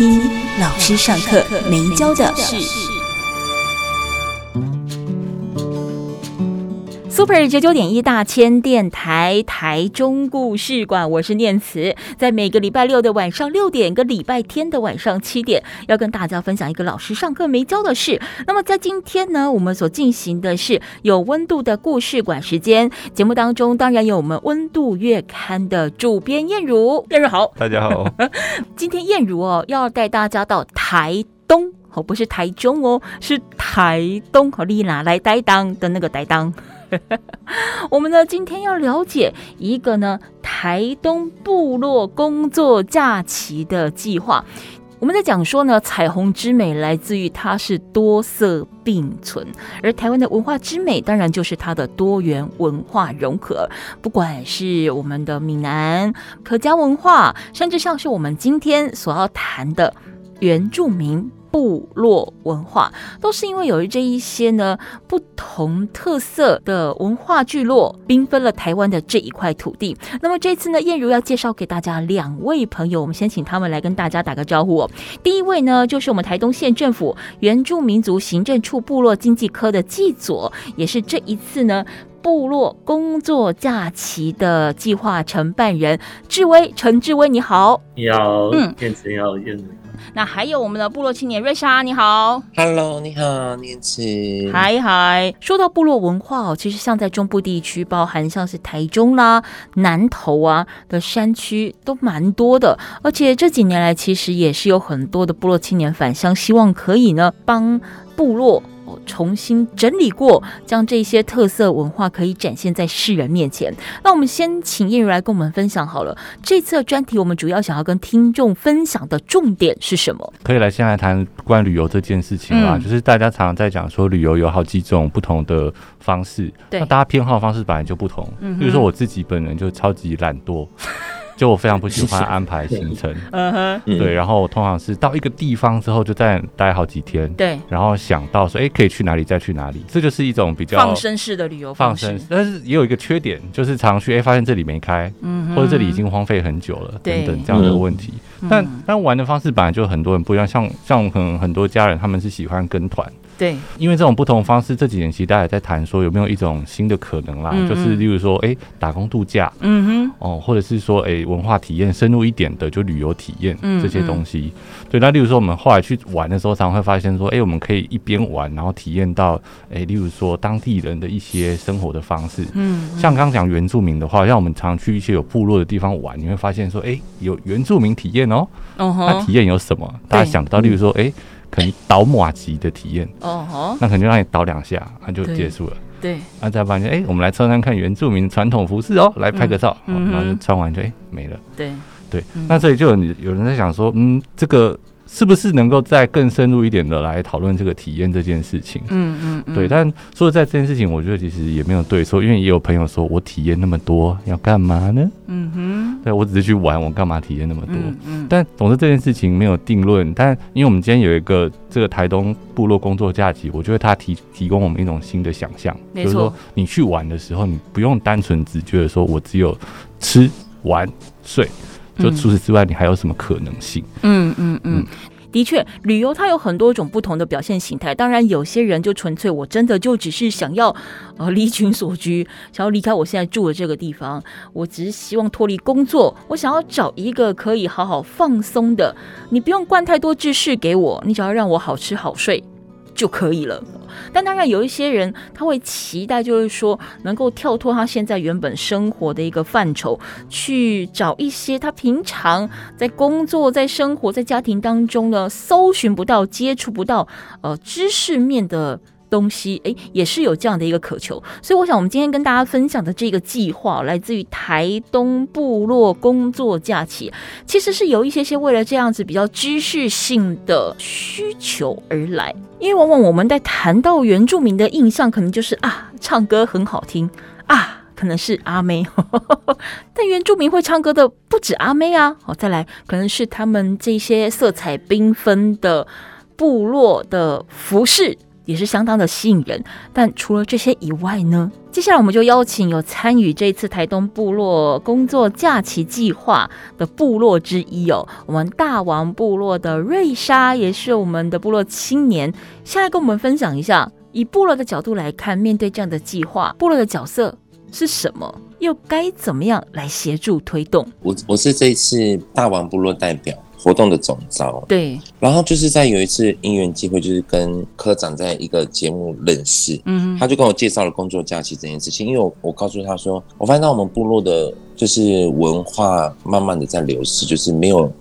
一老师上课没教的事。Super 九九点一大千电台台中故事馆，我是念慈，在每个礼拜六的晚上六点跟礼拜天的晚上七点，要跟大家分享一个老师上课没教的事。那么在今天呢，我们所进行的是有温度的故事馆时间。节目当中当然有我们温度月刊的主编燕如，燕如好，大家好。今天燕如哦要带大家到台东哦，不是台中哦，是台东和丽娜来担当的那个担当。我们呢，今天要了解一个呢台东部落工作假期的计划。我们在讲说呢，彩虹之美来自于它是多色并存，而台湾的文化之美当然就是它的多元文化融合。不管是我们的闽南客家文化，甚至像是我们今天所要谈的原住民。部落文化都是因为有这一些呢不同特色的文化聚落，缤纷了台湾的这一块土地。那么这次呢，燕如要介绍给大家两位朋友，我们先请他们来跟大家打个招呼哦。第一位呢，就是我们台东县政府原住民族行政处部落经济科的纪佐，也是这一次呢部落工作假期的计划承办人志威陈志威，你好。你好，嗯，燕子你好，燕子。那还有我们的部落青年瑞莎，你好，Hello，你好，念慈，嗨嗨。说到部落文化哦，其实像在中部地区，包含像是台中啦、南投啊的山区都蛮多的，而且这几年来其实也是有很多的部落青年返乡，希望可以呢帮部落。重新整理过，将这些特色文化可以展现在世人面前。那我们先请燕如来跟我们分享好了。这次的专题，我们主要想要跟听众分享的重点是什么？可以来先来谈关于旅游这件事情啦。嗯、就是大家常常在讲说，旅游有好几种不同的方式，对那大家偏好的方式本来就不同。嗯，比如说我自己本人就超级懒惰。就我非常不喜欢安排行程，嗯哼，对，然后我通常是到一个地方之后就在待好几天，对，然后想到说，哎，可以去哪里再去哪里，这就是一种比较放生式的旅游方式。放生，但是也有一个缺点，就是常去，哎，发现这里没开，嗯，或者这里已经荒废很久了，等等这样的问题。嗯、但但玩的方式本来就很多人不一样，像像可能很多家人他们是喜欢跟团。对，因为这种不同方式，这几年其实大家也在谈说有没有一种新的可能啦，嗯嗯就是例如说，哎、欸，打工度假，嗯哼，哦，或者是说，哎、欸，文化体验深入一点的，就旅游体验这些东西。对，那例如说我们后来去玩的时候，常常会发现说，哎、欸，我们可以一边玩，然后体验到，哎、欸，例如说当地人的一些生活的方式。嗯，嗯，像刚刚讲原住民的话，像我们常去一些有部落的地方玩，你会发现说，哎、欸，有原住民体验哦，哦吼，那体验有什么？大家想到，例如说，哎、欸。可能倒马级的体验哦，oh, huh? 那可能就让你倒两下，那就结束了。对，那再发现，哎、欸，我们来穿穿看原住民传统服饰哦，来拍个照，嗯、然后就穿完就哎、欸、没了。对对，嗯、那这里就有有人在想说，嗯，这个。是不是能够再更深入一点的来讨论这个体验这件事情？嗯嗯，嗯对。但说实在这件事情，我觉得其实也没有对错，因为也有朋友说我体验那么多要干嘛呢？嗯哼，对我只是去玩，我干嘛体验那么多？嗯，嗯但总之这件事情没有定论。但因为我们今天有一个这个台东部落工作假期，我觉得它提提供我们一种新的想象，就是说你去玩的时候，你不用单纯只觉得说我只有吃玩睡。就除此之外，你还有什么可能性？嗯嗯嗯，的确，旅游它有很多种不同的表现形态。当然，有些人就纯粹我真的就只是想要呃离群所居，想要离开我现在住的这个地方。我只是希望脱离工作，我想要找一个可以好好放松的。你不用灌太多知识给我，你只要让我好吃好睡就可以了。但当然有一些人他会期待，就是说能够跳脱他现在原本生活的一个范畴，去找一些他平常在工作、在生活、在家庭当中呢搜寻不到、接触不到呃知识面的东西，诶，也是有这样的一个渴求。所以，我想我们今天跟大家分享的这个计划，来自于台东部落工作假期，其实是有一些些为了这样子比较知识性的需求而来。因为往往我们在谈到原住民的印象，可能就是啊，唱歌很好听啊。可能是阿妹，但原住民会唱歌的不止阿妹啊！好，再来，可能是他们这些色彩缤纷的部落的服饰也是相当的吸引人。但除了这些以外呢，接下来我们就邀请有参与这次台东部落工作假期计划的部落之一哦，我们大王部落的瑞莎也是我们的部落青年，下来跟我们分享一下，以部落的角度来看，面对这样的计划，部落的角色是什么？又该怎么样来协助推动？我我是这次大王部落代表活动的总招。对，然后就是在有一次因缘机会，就是跟科长在一个节目认识，嗯，他就跟我介绍了工作假期这件事情。因为我我告诉他说，我发现到我们部落的就是文化慢慢的在流失，就是没有。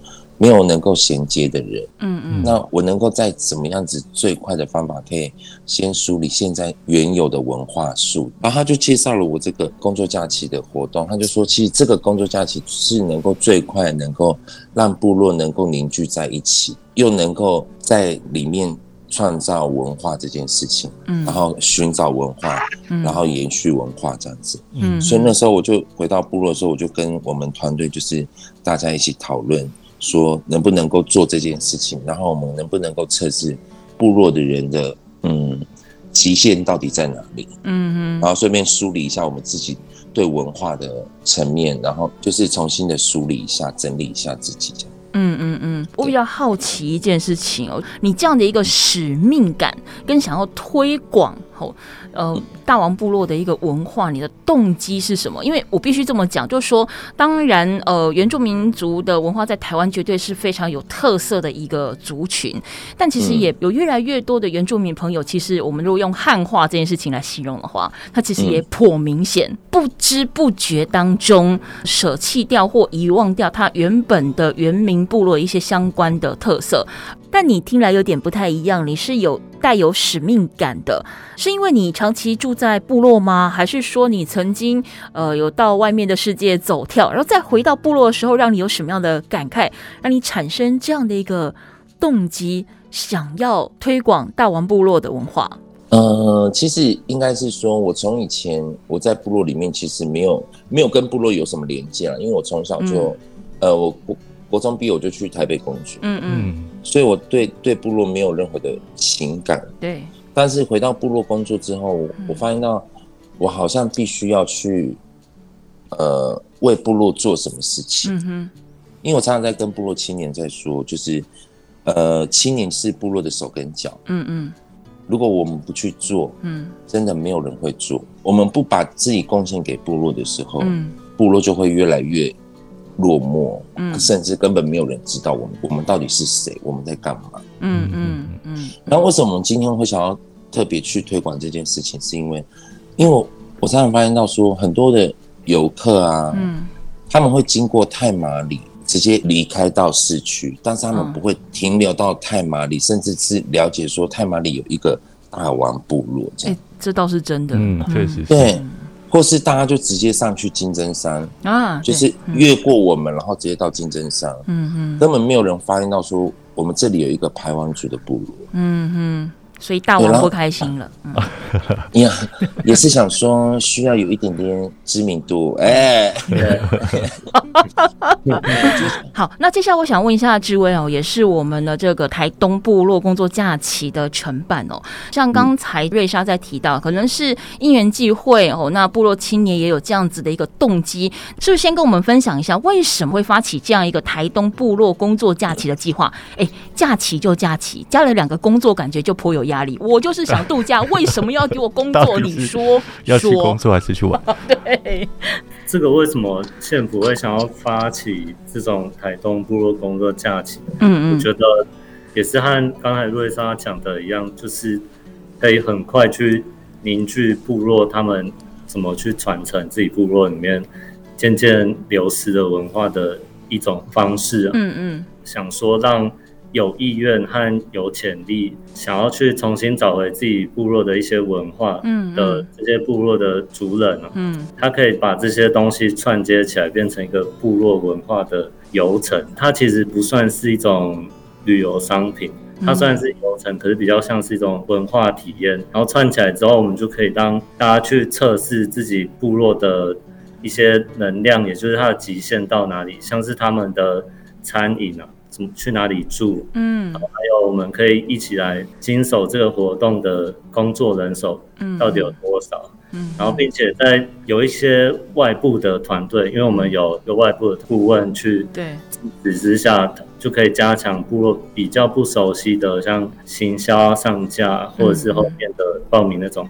没有能够衔接的人，嗯嗯，那我能够在怎么样子最快的方法，可以先梳理现在原有的文化树，然后他就介绍了我这个工作假期的活动，他就说，其实这个工作假期是能够最快能够让部落能够凝聚在一起，又能够在里面创造文化这件事情，嗯，然后寻找文化，嗯，然后延续文化这样子，嗯，所以那时候我就回到部落的时候，我就跟我们团队就是大家一起讨论。说能不能够做这件事情，然后我们能不能够测试部落的人的嗯极限到底在哪里？嗯哼，然后顺便梳理一下我们自己对文化的层面，然后就是重新的梳理一下、整理一下自己这样。嗯嗯嗯，我比较好奇一件事情哦，你这样的一个使命感跟想要推广后。呃，大王部落的一个文化，你的动机是什么？因为我必须这么讲，就是说，当然，呃，原住民族的文化在台湾绝对是非常有特色的一个族群，但其实也有越来越多的原住民朋友，其实我们如果用汉化这件事情来形容的话，它其实也颇明显，不知不觉当中舍弃掉或遗忘掉它原本的原民部落一些相关的特色。但你听来有点不太一样，你是有带有使命感的，是因为你长期住在部落吗？还是说你曾经呃有到外面的世界走跳，然后再回到部落的时候，让你有什么样的感慨，让你产生这样的一个动机，想要推广大王部落的文化？呃，其实应该是说，我从以前我在部落里面，其实没有没有跟部落有什么连接了，因为我从小就、嗯、呃我。我国中毕业我就去台北工作，嗯嗯，所以我对对部落没有任何的情感，对。但是回到部落工作之后，我发现到我好像必须要去，呃，为部落做什么事情，嗯哼。因为我常常在跟部落青年在说，就是，呃，青年是部落的手跟脚，嗯嗯。如果我们不去做，嗯，真的没有人会做。我们不把自己贡献给部落的时候，嗯，部落就会越来越。落寞，嗯，甚至根本没有人知道我们，我们到底是谁，我们在干嘛？嗯嗯嗯。然后为什么我们今天会想要特别去推广这件事情？是因为，因为我我常常发现到说，很多的游客啊，嗯，他们会经过太马里，直接离开到市区，但是他们不会停留到太马里，甚至是了解说太马里有一个大王部落这样。欸，这倒是真的，嗯，确实是，对。或是大家就直接上去金针山啊，就是越过我们，然后直接到金针山，嗯哼，根本没有人发现到说我们这里有一个排湾族的部落，嗯哼。所以大王不开心了，嗯，也也是想说需要有一点点知名度，哎，好，那接下来我想问一下志威哦，也是我们的这个台东部落工作假期的承办哦，像刚才瑞莎在提到，可能是因缘际会哦，那部落青年也有这样子的一个动机，是不是先跟我们分享一下为什么会发起这样一个台东部落工作假期的计划？哎，假期就假期，加了两个工作，感觉就颇有。压力，我就是想度假，为什么要给我工作？你说要去工作还是去玩？对，这个为什么县府会想要发起这种台东部落工作假期？嗯嗯，我觉得也是和刚才瑞莎讲的一样，就是可以很快去凝聚部落，他们怎么去传承自己部落里面渐渐流失的文化的一种方式。嗯嗯，想说让有意愿和有潜力，想要去重新找回自己部落的一些文化的这些部落的族人，嗯，他可以把这些东西串接起来，变成一个部落文化的游程。它其实不算是一种旅游商品，它虽然是游程，可是比较像是一种文化体验。然后串起来之后，我们就可以让大家去测试自己部落的一些能量，也就是它的极限到哪里，像是他们的餐饮啊。去哪里住？嗯，然后还有我们可以一起来经手这个活动的工作人手，嗯，到底有多少？嗯，然后并且在有一些外部的团队，因为我们有个外部的顾问去对指示下，就可以加强部落比较不熟悉的，像行销上架或者是后面的报名那种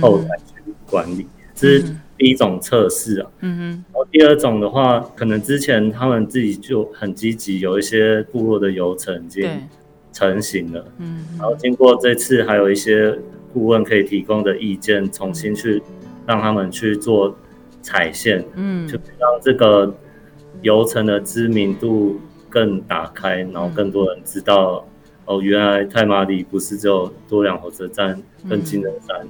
后台去管理，是。第一种测试啊，嗯哼，然后第二种的话，可能之前他们自己就很积极，有一些部落的游程已经成型了，嗯，然后经过这次还有一些顾问可以提供的意见，重新去让他们去做踩线，嗯，就让这个游程的知名度更打开，然后更多人知道，哦，原来太马里不是只有多良火车站跟金人山。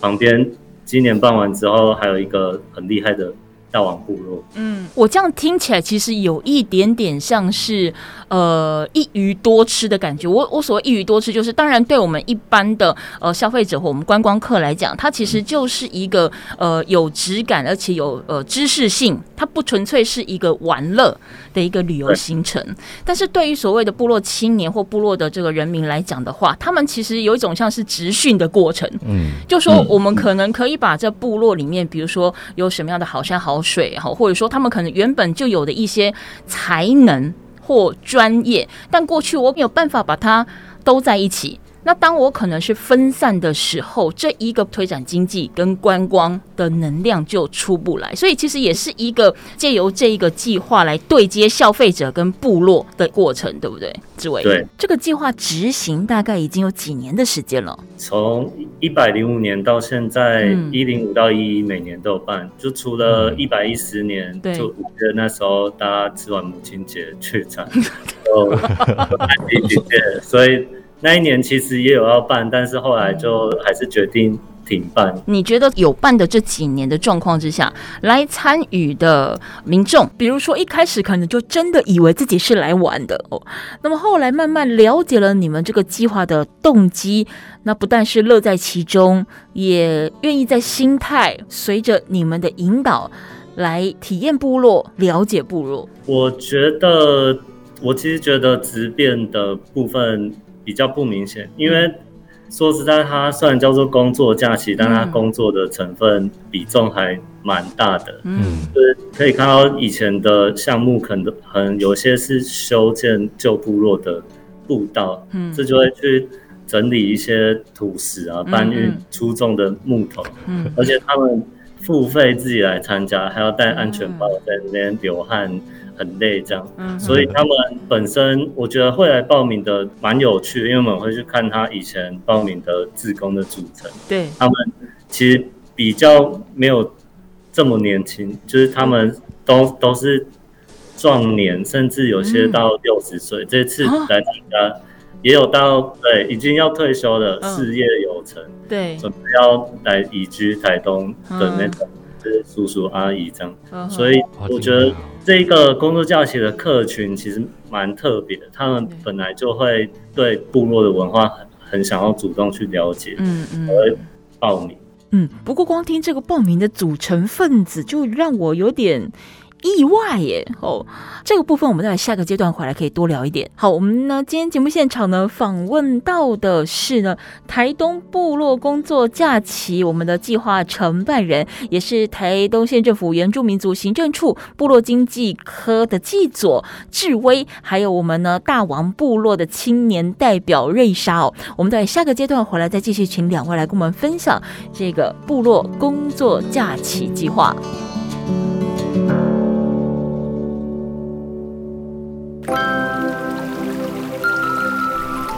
旁边。今年办完之后，还有一个很厉害的大王部落。嗯，我这样听起来其实有一点点像是呃一鱼多吃的感觉。我我所谓一鱼多吃，就是当然对我们一般的呃消费者或我们观光客来讲，它其实就是一个呃有质感而且有呃知识性，它不纯粹是一个玩乐的一个旅游行程。但是对于所谓的部落青年或部落的这个人民来讲的话，他们其实有一种像是直训的过程。嗯，就说我们可能可以把这部落里面，比如说有什么样的好山好水哈，或者说他们可能原本就有的一些才能或专业，但过去我没有办法把它都在一起。那当我可能是分散的时候，这一个推展经济跟观光的能量就出不来，所以其实也是一个借由这一个计划来对接消费者跟部落的过程，对不对？志伟，对，这个计划执行大概已经有几年的时间了？从一百零五年到现在，一零五到一一每年都有办，就除了一百一十年，对，就五月那时候大家吃完母亲节去参，哦，所以。那一年其实也有要办，但是后来就还是决定停办。你觉得有办的这几年的状况之下，来参与的民众，比如说一开始可能就真的以为自己是来玩的哦，那么后来慢慢了解了你们这个计划的动机，那不但是乐在其中，也愿意在心态随着你们的引导来体验部落、了解部落。我觉得，我其实觉得直变的部分。比较不明显，因为说实在，它虽然叫做工作假期，但它工作的成分比重还蛮大的。嗯，就是可以看到以前的项目，可能很有些是修建旧部落的步道，嗯，这就会去整理一些土石啊，搬运出重的木头，嗯，而且他们付费自己来参加，还要戴安全包，在那边流汗。很累，这样，嗯、所以他们本身我觉得会来报名的蛮有趣的，因为我们会去看他以前报名的志工的组成。对，他们其实比较没有这么年轻，就是他们都都是壮年，甚至有些到六十岁。嗯、这次来参加也有到对已经要退休的事业有成，对，准备要来移居台东的那种。是叔叔阿姨这样，嗯、所以我觉得这个工作假期的客群其实蛮特别的，他们本来就会对部落的文化很很想要主动去了解，嗯嗯，而报名，嗯，不过光听这个报名的组成分子，就让我有点。意外耶！哦，这个部分我们在下个阶段回来可以多聊一点。好，我们呢今天节目现场呢访问到的是呢台东部落工作假期我们的计划承办人，也是台东县政府原住民族行政处部落经济科的技佐志威，还有我们呢大王部落的青年代表瑞莎哦。我们在下个阶段回来再继续请两位来跟我们分享这个部落工作假期计划。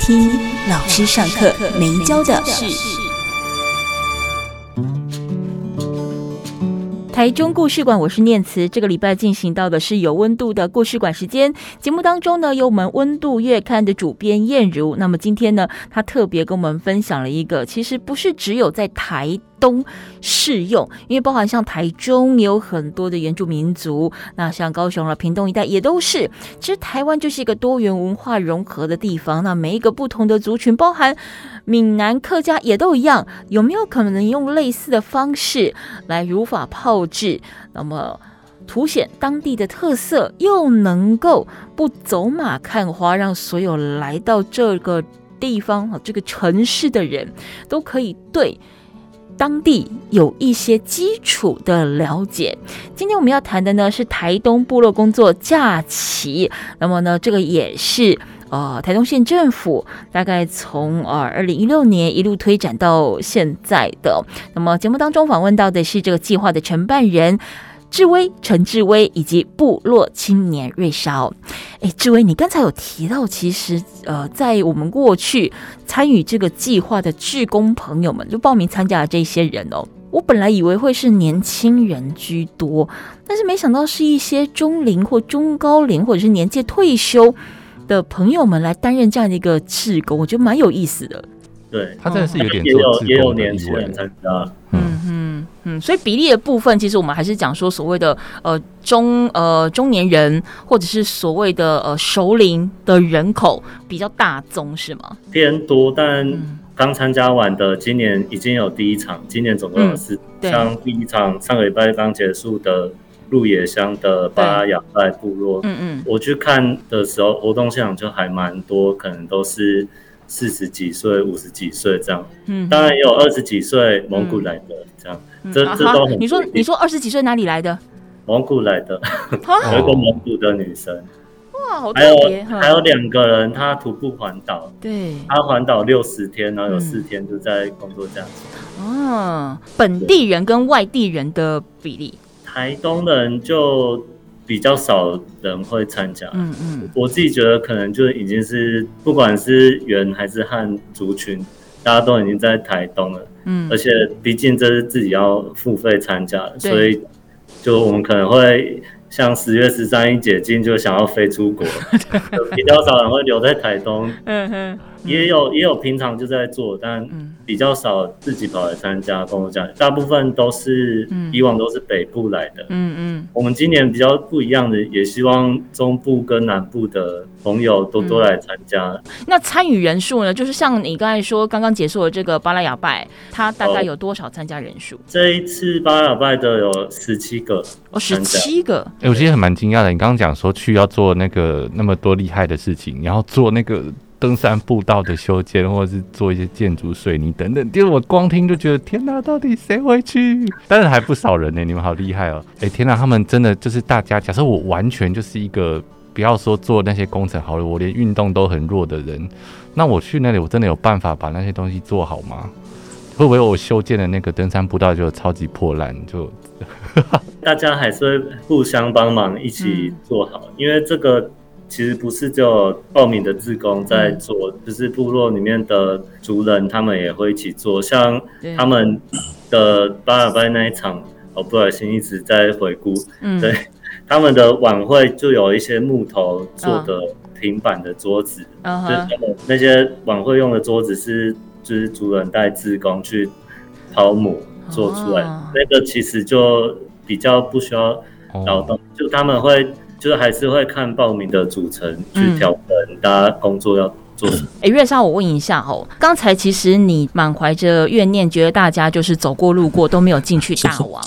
听老师上课没教的事。台中故事馆，我是念慈。这个礼拜进行到的是有温度的故事馆时间。节目当中呢，有我们温度月刊的主编燕如。那么今天呢，他特别跟我们分享了一个，其实不是只有在台东适用，因为包含像台中有很多的原住民族，那像高雄了、屏东一带也都是。其实台湾就是一个多元文化融合的地方，那每一个不同的族群，包含闽南、客家也都一样。有没有可能用类似的方式来如法炮制，那么凸显当地的特色，又能够不走马看花，让所有来到这个地方、这个城市的人都可以对。当地有一些基础的了解。今天我们要谈的呢是台东部落工作假期。那么呢，这个也是呃台东县政府大概从呃二零一六年一路推展到现在的。那么节目当中访问到的是这个计划的承办人。志威、陈志威以及部落青年瑞烧。哎，志威，你刚才有提到，其实呃，在我们过去参与这个计划的志工朋友们，就报名参加的这些人哦，我本来以为会是年轻人居多，但是没想到是一些中龄或中高龄或者是年届退休的朋友们来担任这样的一个志工，我觉得蛮有意思的。对，他真的是有点也有也有年轻人参加，嗯嗯嗯，所以比例的部分，其实我们还是讲说所谓的呃中呃中年人，或者是所谓的呃熟龄的人口比较大宗，是吗？偏多，但刚参加完的，今年已经有第一场，今年总共有四，嗯、像第一场上个礼拜刚结束的鹿野乡的巴拉雅拜部落，嗯嗯，我去看的时候，活动现场就还蛮多，可能都是。四十几岁、五十几岁这样，嗯，当然也有二十几岁蒙古来的这样，嗯、这、嗯、这都很。你说你说二十几岁哪里来的？蒙古来的，有一个蒙古的女生。哇，好特别。还有还有两个人，他徒步环岛，对，他环岛六十天，然后有四天就在工作这样子。嗯，本地人跟外地人的比例，台东人就。比较少人会参加，嗯嗯，我自己觉得可能就已经是不管是原还是汉族群，大家都已经在台东了，嗯，而且毕竟这是自己要付费参加的，所以就我们可能会像十月十三一解禁就想要飞出国，比较少人会留在台东，嗯哼。也有也有平常就在做，但比较少自己跑来参加工作假期，大部分都是以往都是北部来的。嗯嗯，我们今年比较不一样的，也希望中部跟南部的朋友多多来参加。嗯、那参与人数呢？就是像你刚才说刚刚结束的这个巴拉雅拜，它大概有多少参加人数？哦？这一次巴拉雅拜的有十七个，哦，十七个。哎、欸，我其实很蛮惊讶的。你刚刚讲说去要做那个那么多厉害的事情，然后做那个。登山步道的修建，或者是做一些建筑水泥等等，就是我光听就觉得天哪，到底谁会去？但是还不少人呢，你们好厉害哦！哎，天哪，他们真的就是大家。假设我完全就是一个不要说做那些工程好了，我连运动都很弱的人，那我去那里，我真的有办法把那些东西做好吗？会不会我修建的那个登山步道就超级破烂？就大家还是会互相帮忙一起做好，嗯、因为这个。其实不是只有报名的志工在做，就是部落里面的族人，他们也会一起做。像他们的巴拉雅拜那一场，我，不小心一直在回顾。嗯，对，他们的晚会就有一些木头做的平板的桌子，嗯，就是他们那些晚会用的桌子是，就是族人带志工去抛母做出来，那个其实就比较不需要劳动，就他们会。就是还是会看报名的组成去调整大家工作要做什么。哎、嗯，月烧，我问一下哦，刚才其实你满怀着怨念，觉得大家就是走过路过都没有进去大 王，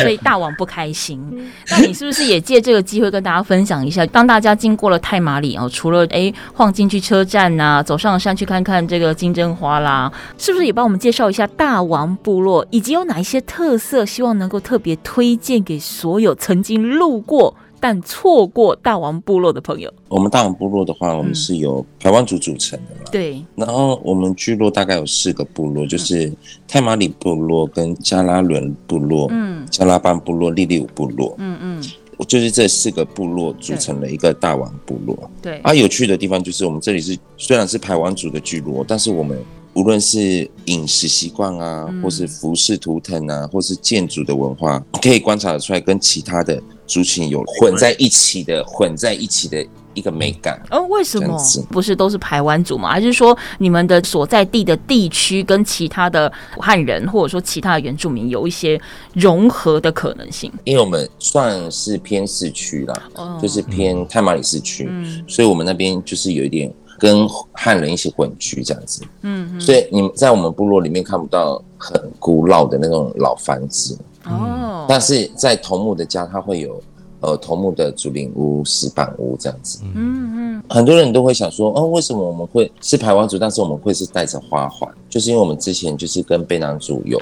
所以大王不开心。那你是不是也借这个机会跟大家分享一下，当大家经过了太麻里哦，除了哎晃进去车站呐、啊，走上山去看看这个金针花啦，是不是也帮我们介绍一下大王部落，以及有哪一些特色，希望能够特别推荐给所有曾经路过但错过大王部落的朋友。我们大王部落的话，我们是由排湾族组成的嘛。对。然后我们聚落大概有四个部落，就是泰马里部落、跟加拉伦部落、嗯，加拉班部落、利利武部落。嗯嗯。就是这四个部落组成了一个大王部落。对。啊，有趣的地方就是我们这里是虽然是排湾族的聚落，但是我们。无论是饮食习惯啊，或是服饰图腾啊，或是建筑的文化，可以观察得出来，跟其他的族群有混在一起的、混在一起的一个美感。哦，为什么不是都是排湾族吗？还是说你们的所在地的地区跟其他的汉人，或者说其他的原住民有一些融合的可能性？因为我们算是偏市区啦，哦，就是偏太马里市区，嗯，所以我们那边就是有一点。跟汉人一起混居这样子，嗯，所以你们在我们部落里面看不到很古老的那种老房子哦，但是在头目的家，他会有呃头目的竹林屋、石板屋这样子，嗯嗯，很多人都会想说，哦，为什么我们会是排湾族，但是我们会是带着花环，就是因为我们之前就是跟卑南族有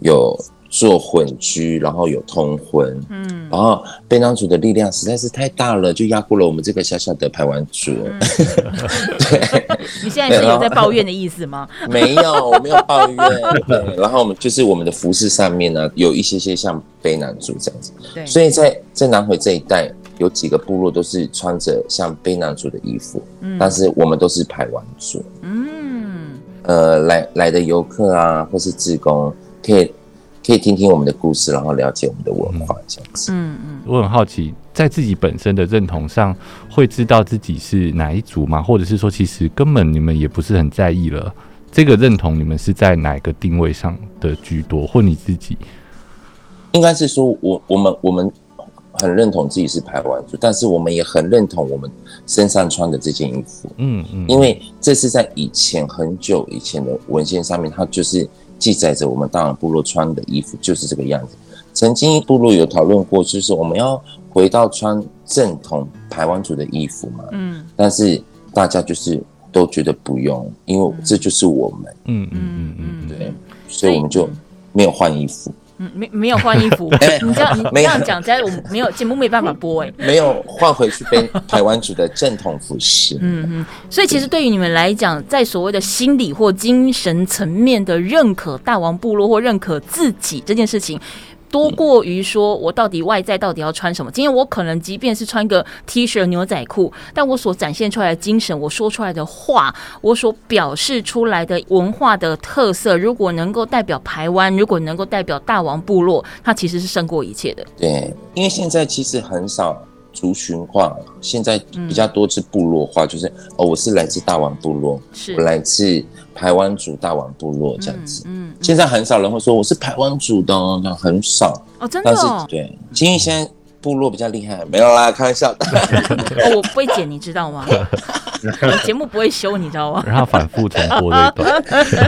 有。做混居，然后有通婚，嗯，然后卑南族的力量实在是太大了，就压过了我们这个小小的排湾族。嗯、对，你现在是有在抱怨的意思吗？没有，我没有抱怨。对，然后我们就是我们的服饰上面呢，有一些些像卑南族这样子。对，所以在在南回这一带，有几个部落都是穿着像卑南族的衣服，嗯，但是我们都是排湾族。嗯，呃，来来的游客啊，或是志工可以。可以听听我们的故事，然后了解我们的文化，这样子。嗯嗯，我很好奇，在自己本身的认同上，会知道自己是哪一族吗？或者是说，其实根本你们也不是很在意了？这个认同，你们是在哪个定位上的居多？或你自己？应该是说我我们我们很认同自己是台湾族，但是我们也很认同我们身上穿的这件衣服。嗯嗯，因为这是在以前很久以前的文献上面，它就是。记载着我们大朗部落穿的衣服就是这个样子。曾经部落有讨论过，就是我们要回到穿正统台湾族的衣服嘛。嗯。但是大家就是都觉得不用，因为这就是我们。嗯嗯嗯嗯，对。所以我们就没有换衣服。没没有换衣服，你这样你这样讲，在我们没有节目没办法播哎，没有换回去被台湾族的正统服饰。嗯嗯，所以其实对于你们来讲，在所谓的心理或精神层面的认可大王部落或认可自己这件事情。多过于说，我到底外在到底要穿什么？今天我可能即便是穿个 T 恤牛仔裤，但我所展现出来的精神，我说出来的话，我所表示出来的文化的特色，如果能够代表台湾，如果能够代表大王部落，它其实是胜过一切的。对，因为现在其实很少。族群化，现在比较多是部落化，嗯、就是哦，我是来自大王部落，是我来自排湾族大王部落这样子。嗯，嗯，现在很少人会说我是排湾族的哦，很少哦，真的、哦。但是对，因为现在部落比较厉害，没有啦，开玩笑的。哦，我不会剪，你知道吗？节目不会修，你知道吗？然后反复重播这一段。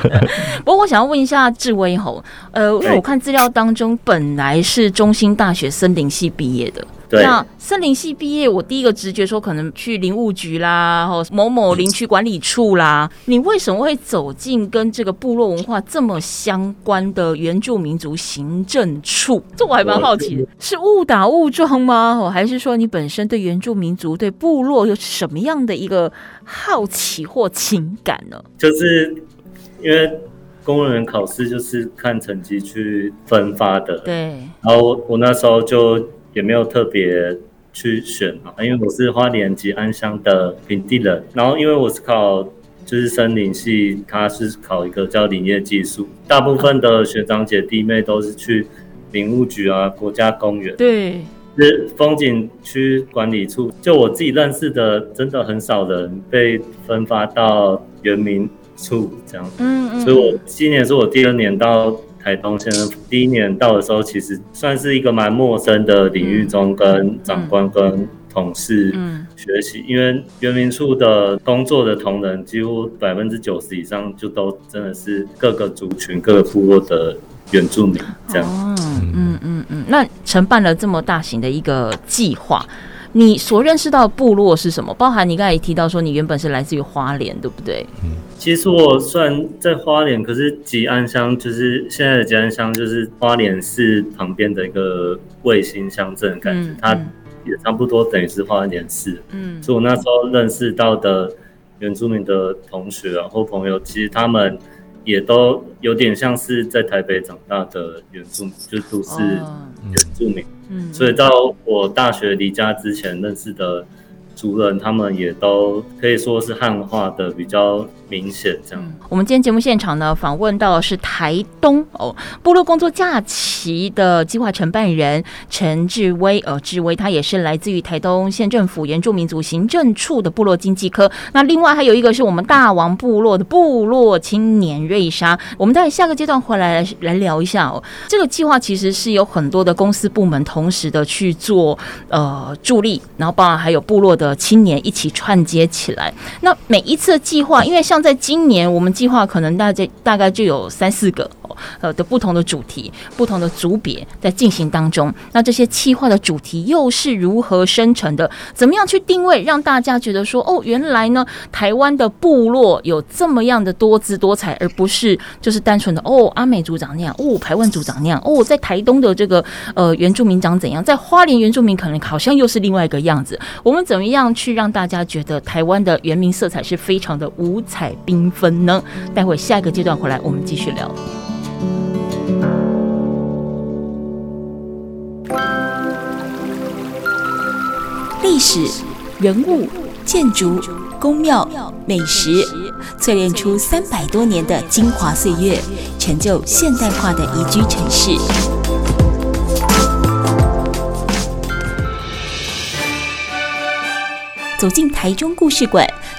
不过我想要问一下志威吼，呃，因为我看资料当中本来是中兴大学森林系毕业的。那森林系毕业，我第一个直觉说可能去林务局啦，或某某林区管理处啦。你为什么会走进跟这个部落文化这么相关的原住民族行政处？这我还蛮好奇的，是误打误撞吗？还是说你本身对原住民族、对部落有什么样的一个好奇或情感呢？就是因为公务员考试就是看成绩去分发的，对。然后我那时候就。也没有特别去选啊，因为我是花莲及安乡的平地人，然后因为我是考就是森林系，他是考一个叫林业技术，大部分的学长姐弟妹都是去林务局啊、国家公园，对，是风景区管理处，就我自己认识的，真的很少人被分发到原民处这样，嗯嗯，所以我今年是我第二年到。台东先生第一年到的时候，其实算是一个蛮陌生的领域中，跟长官跟同事学习，因为原民处的工作的同仁几乎百分之九十以上就都真的是各个族群、各个部落的原住民这样。嗯嗯嗯，那承办了这么大型的一个计划。你所认识到的部落是什么？包含你刚才也提到说，你原本是来自于花莲，对不对？嗯，其实我算在花莲，可是吉安乡就是现在的吉安乡，就是花莲市旁边的一个卫星乡镇感觉。嗯、它也差不多等于是花莲市。嗯，所以我那时候认识到的原住民的同学啊或朋友，其实他们也都有点像是在台北长大的原住民，就都是原住民。嗯，所以到我大学离家之前认识的。族人他们也都可以说是汉化的比较明显，这样、我们今天节目现场呢，访问到的是台东哦部落工作假期的计划承办人陈志威，呃，志威他也是来自于台东县政府原住民族行政处的部落经济科。那另外还有一个是我们大王部落的部落青年瑞莎。我们待下个阶段回来来聊一下哦。这个计划其实是有很多的公司部门同时的去做呃助力，然后包含还有部落的。青年一起串接起来。那每一次的计划，因为像在今年，我们计划可能大概大概就有三四个。呃的不同的主题，不同的组别在进行当中。那这些企划的主题又是如何生成的？怎么样去定位，让大家觉得说，哦，原来呢，台湾的部落有这么样的多姿多彩，而不是就是单纯的哦，阿美族长那样，哦，排湾族长那样，哦，在台东的这个呃原住民长怎样，在花莲原住民可能好像又是另外一个样子。我们怎么样去让大家觉得台湾的原民色彩是非常的五彩缤纷呢？待会下一个阶段回来，我们继续聊。历史、人物、建筑、宫庙、美食，淬炼出三百多年的精华岁月，成就现代化的宜居城市。走进台中故事馆，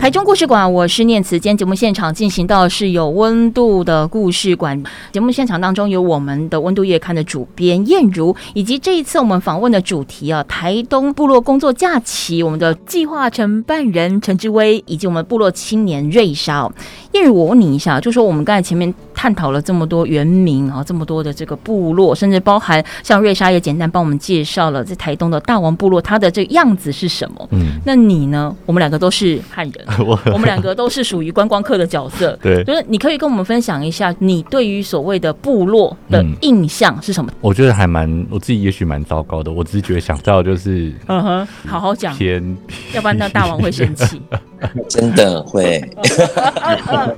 台中故事馆，我是念慈。今天节目现场进行到是有温度的故事馆。节目现场当中有我们的温度月刊的主编燕如，以及这一次我们访问的主题啊，台东部落工作假期，我们的计划承办人陈志威，以及我们部落青年瑞少。燕如，我问你一下，就说我们刚才前面探讨了这么多原民啊，这么多的这个部落，甚至包含像瑞莎也简单帮我们介绍了在台东的大王部落，它的这个样子是什么？嗯，那你呢？我们两个都是汉人。我我们两个都是属于观光客的角色，对，就是你可以跟我们分享一下你对于所谓的部落的印象是什么？我觉得还蛮，我自己也许蛮糟糕的。我只是觉得想到就是，嗯哼，好好讲，偏，要不然那大王会生气，真的会。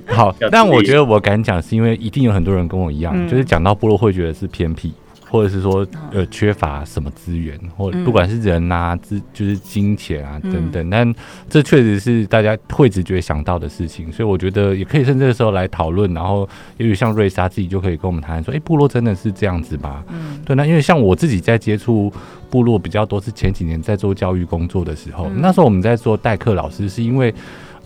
好，但我觉得我敢讲，是因为一定有很多人跟我一样，就是讲到部落会觉得是偏僻。或者是说，呃，缺乏什么资源，或不管是人啊，资就是金钱啊等等，但这确实是大家会直觉想到的事情，所以我觉得也可以趁这个时候来讨论。然后，也许像瑞莎自己就可以跟我们谈说，哎，部落真的是这样子吗？嗯，对。那因为像我自己在接触部落比较多，是前几年在做教育工作的时候，那时候我们在做代课老师，是因为，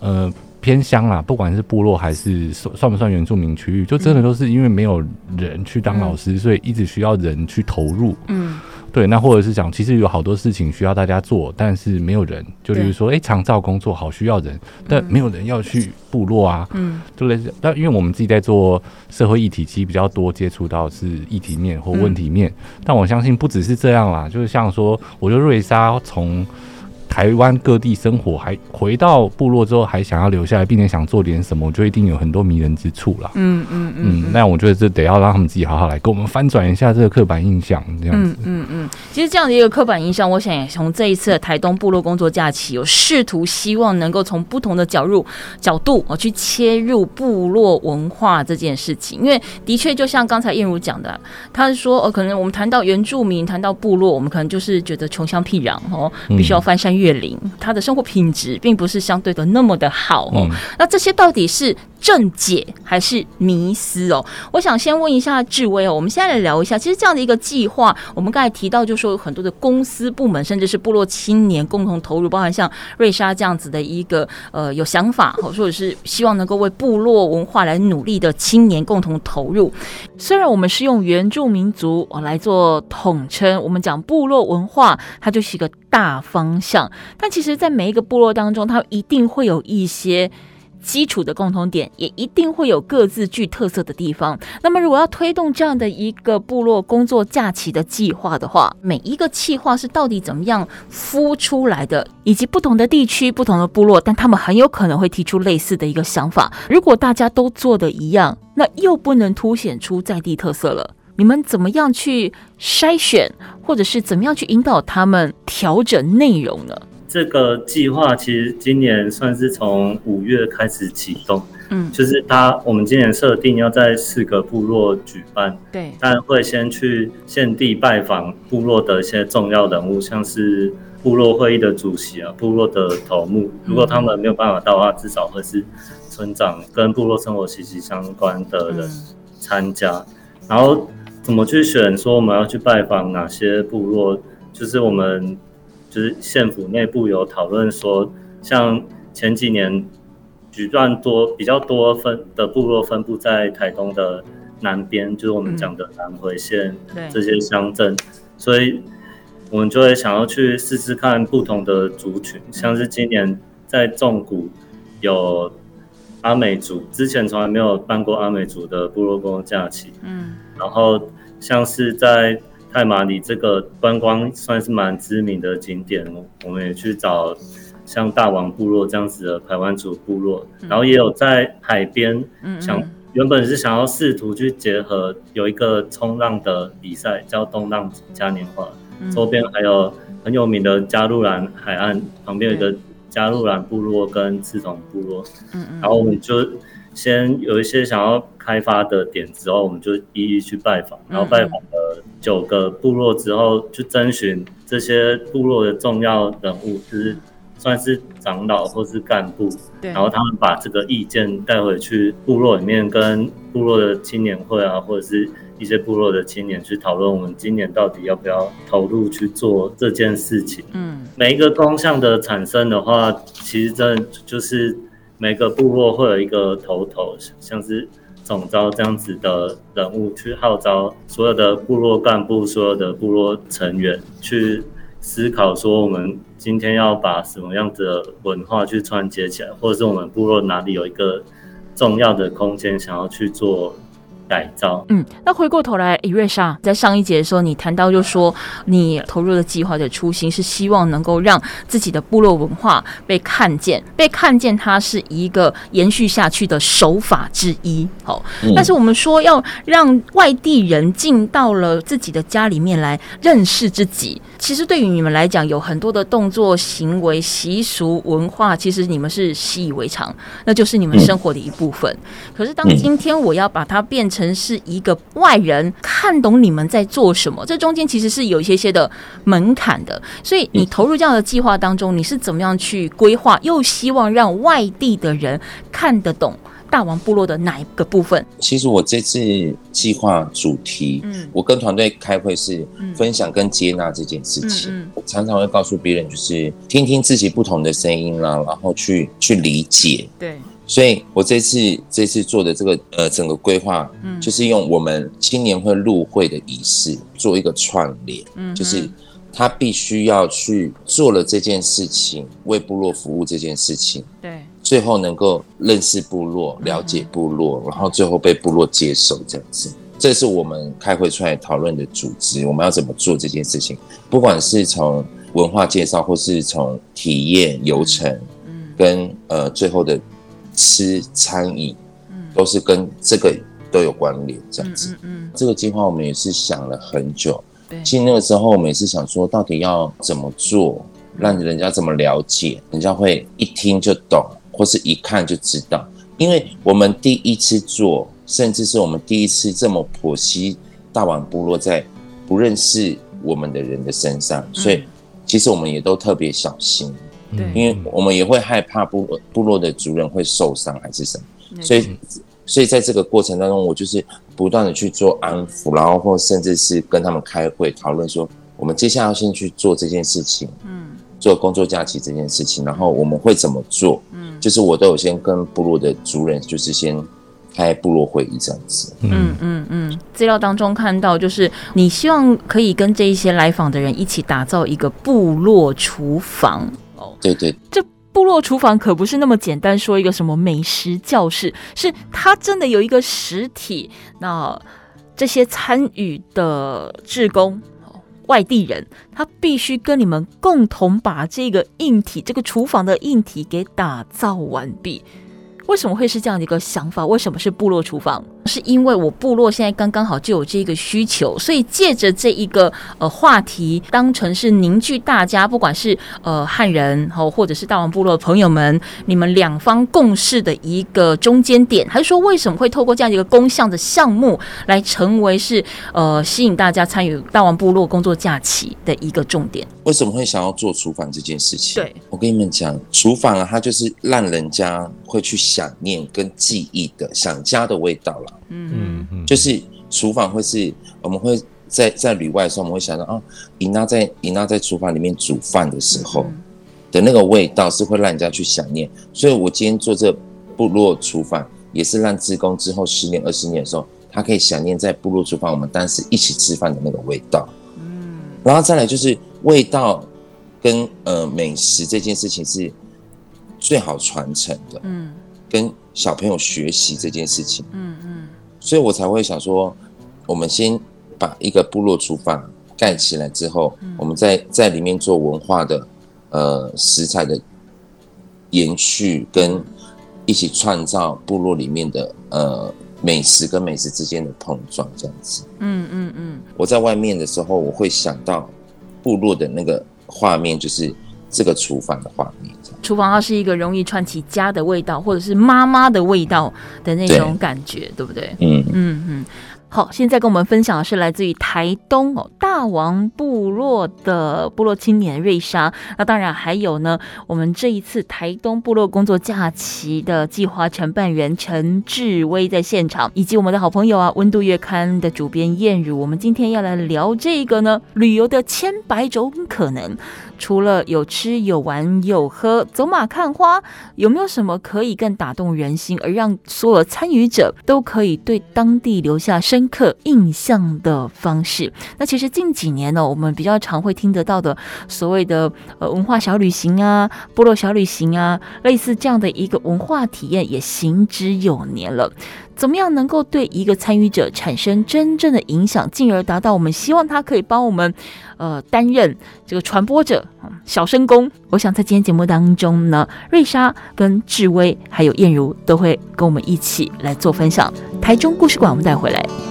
呃。偏乡啦，不管是部落还是算算不算原住民区域，就真的都是因为没有人去当老师，所以一直需要人去投入。嗯，对，那或者是讲，其实有好多事情需要大家做，但是没有人，就比如说，哎，长照工作好需要人，但没有人要去部落啊。嗯，就类似，但因为我们自己在做社会议题，其实比较多接触到是议题面或问题面，但我相信不只是这样啦，就是像说，我觉得瑞莎从。台湾各地生活，还回到部落之后，还想要留下来，并且想做点什么，我觉得一定有很多迷人之处啦。嗯嗯嗯，那我觉得这得要让他们自己好好来给我们翻转一下这个刻板印象，这样子。嗯嗯嗯，其实这样的一个刻板印象，我想也从这一次的台东部落工作假期，有试图希望能够从不同的角入角度我去切入部落文化这件事情，因为的确就像刚才燕如讲的，他是说哦，可能我们谈到原住民，谈到部落，我们可能就是觉得穷乡僻壤哦，必须要翻山越。月龄，他的生活品质并不是相对的那么的好哦。嗯、那这些到底是正解还是迷思哦？我想先问一下志威哦。我们现在来聊一下，其实这样的一个计划，我们刚才提到，就是说有很多的公司部门，甚至是部落青年共同投入，包含像瑞莎这样子的一个呃有想法，或者是希望能够为部落文化来努力的青年共同投入。虽然我们是用原住民族来做统称，我们讲部落文化，它就是一个大方向。但其实，在每一个部落当中，它一定会有一些基础的共同点，也一定会有各自具特色的地方。那么，如果要推动这样的一个部落工作假期的计划的话，每一个计划是到底怎么样孵出来的，以及不同的地区、不同的部落，但他们很有可能会提出类似的一个想法。如果大家都做的一样，那又不能凸显出在地特色了。你们怎么样去筛选，或者是怎么样去引导他们调整内容呢？这个计划其实今年算是从五月开始启动，嗯，就是他我们今年设定要在四个部落举办，对，但会先去现地拜访部落的一些重要人物，像是部落会议的主席啊，部落的头目，如果他们没有办法到的话，至少会是村长跟部落生活息息相关的人参加。然后怎么去选？说我们要去拜访哪些部落？就是我们。就是县府内部有讨论说，像前几年举办多比较多分的部落分布在台东的南边，就是我们讲的南回线这些乡镇，所以我们就会想要去试试看不同的族群，像是今年在纵谷有阿美族，之前从来没有办过阿美族的部落公共假期，嗯，然后像是在。太麻里这个观光算是蛮知名的景点，我们也去找像大王部落这样子的排湾族部落，然后也有在海边，想原本是想要试图去结合有一个冲浪的比赛叫东浪嘉年华，周边还有很有名的加路兰海岸旁边有一个加路兰部落跟志同部落，然后我们就先有一些想要开发的点之后，我们就一一去拜访，然后拜访了九个部落之后，去征询这些部落的重要人物，就是算是长老或是干部，然后他们把这个意见带回去部落里面，跟部落的青年会啊，或者是一些部落的青年去讨论，我们今年到底要不要投入去做这件事情。嗯，每一个工项的产生的话，其实真的就是。每个部落会有一个头头，像是总招这样子的人物，去号召所有的部落干部、所有的部落成员去思考，说我们今天要把什么样的文化去串接起来，或者是我们部落哪里有一个重要的空间想要去做。改造，嗯，那回过头来，伊瑞莎在上一节的时候，你谈到就说，你投入的计划的初心是希望能够让自己的部落文化被看见，被看见，它是一个延续下去的手法之一。好，嗯，但是我们说要让外地人进到了自己的家里面来认识自己，其实对于你们来讲，有很多的动作、行为、习俗、文化，其实你们是习以为常，那就是你们生活的一部分。可是当今天我要把它变成成是一个外人看懂你们在做什么，这中间其实是有一些些的门槛的。所以你投入这样的计划当中，你是怎么样去规划，又希望让外地的人看得懂大王部落的哪一个部分？其实我这次计划主题，嗯，我跟团队开会是分享跟接纳这件事情。嗯，我常常会告诉别人，就是听听自己不同的声音啦，然后去去理解。对。所以，我这次这次做的这个呃整个规划，嗯，就是用我们青年会入会的仪式做一个串联，嗯，就是他必须要去做了这件事情，为部落服务这件事情，对，最后能够认识部落、了解部落，然后最后被部落接受这样子，这是我们开会出来讨论的组织，我们要怎么做这件事情？不管是从文化介绍，或是从体验流程，嗯，跟呃最后的。吃餐饮，都是跟这个都有关联，这样子。嗯，嗯，嗯，这个计划我们也是想了很久。对，其实那个时候我们也是想说，到底要怎么做，让人家怎么了解，人家会一听就懂，或是一看就知道。因为我们第一次做，甚至是我们第一次这么剖析大王部落在不认识我们的人的身上，所以其实我们也都特别小心。对，因为我们也会害怕部落部落的族人会受伤还是什么，所以所以在这个过程当中，我就是不断的去做安抚，然后或甚至是跟他们开会讨论说，我们接下来要先去做这件事情，嗯，做工作假期这件事情，然后我们会怎么做？嗯，就是我都有先跟部落的族人，就是先开部落会议这样子。嗯嗯嗯，资料当中看到，就是你希望可以跟这一些来访的人一起打造一个部落厨房。对对，这部落厨房可不是那么简单，说一个什么美食教室，是它真的有一个实体。那这些参与的志工、外地人，他必须跟你们共同把这个硬体、这个厨房的硬体给打造完毕。为什么会是这样的一个想法？为什么是部落厨房？是因为我部落现在刚刚好就有这个需求，所以借着这一个呃话题，当成是凝聚大家，不管是呃汉人哦，或者是大王部落的朋友们，你们两方共事的一个中间点，还是说为什么会透过这样一个公项的项目来成为是呃吸引大家参与大王部落工作假期的一个重点？为什么会想要做厨房这件事情？对，我跟你们讲，厨房啊，它就是让人家会去想念跟记忆的想家的味道了。嗯嗯，就是厨房会是，我们会在在旅外的时候，我们会想到啊，尹娜在尹娜在厨房里面煮饭的时候的那个味道，是会让人家去想念。所以我今天做这部落厨房，也是让职工之后十年、二十年的时候，他可以想念在部落厨房我们当时一起吃饭的那个味道。嗯，然后再来就是味道跟呃美食这件事情是最好传承的。嗯，跟小朋友学习这件事情。嗯嗯。所以我才会想说，我们先把一个部落厨房盖起来之后，我们在在里面做文化的呃食材的延续，跟一起创造部落里面的呃美食跟美食之间的碰撞，这样子。嗯嗯嗯。我在外面的时候，我会想到部落的那个画面，就是这个厨房的画面。厨房它是一个容易串起家的味道，或者是妈妈的味道的那种感觉，对，对不对？嗯嗯嗯。好，现在跟我们分享的是来自于台东哦大王部落的部落青年瑞莎。那当然还有呢，我们这一次台东部落工作假期的计划承办人陈志威在现场，以及我们的好朋友啊温度月刊的主编燕如。我们今天要来聊这个呢，旅游的千百种可能。除了有吃有玩有喝，走马看花，有没有什么可以更打动人心，而让所有参与者都可以对当地留下深深刻印象的方式？那其实近几年呢，我们比较常会听得到的所谓的呃文化小旅行啊、部落小旅行啊，类似这样的一个文化体验也行之有年了。怎么样能够对一个参与者产生真正的影响，进而达到我们希望他可以帮我们，呃，担任这个传播者、小声公？我想在今天节目当中呢，瑞莎跟志威还有燕如都会跟我们一起来做分享。台中故事馆，我们带回来。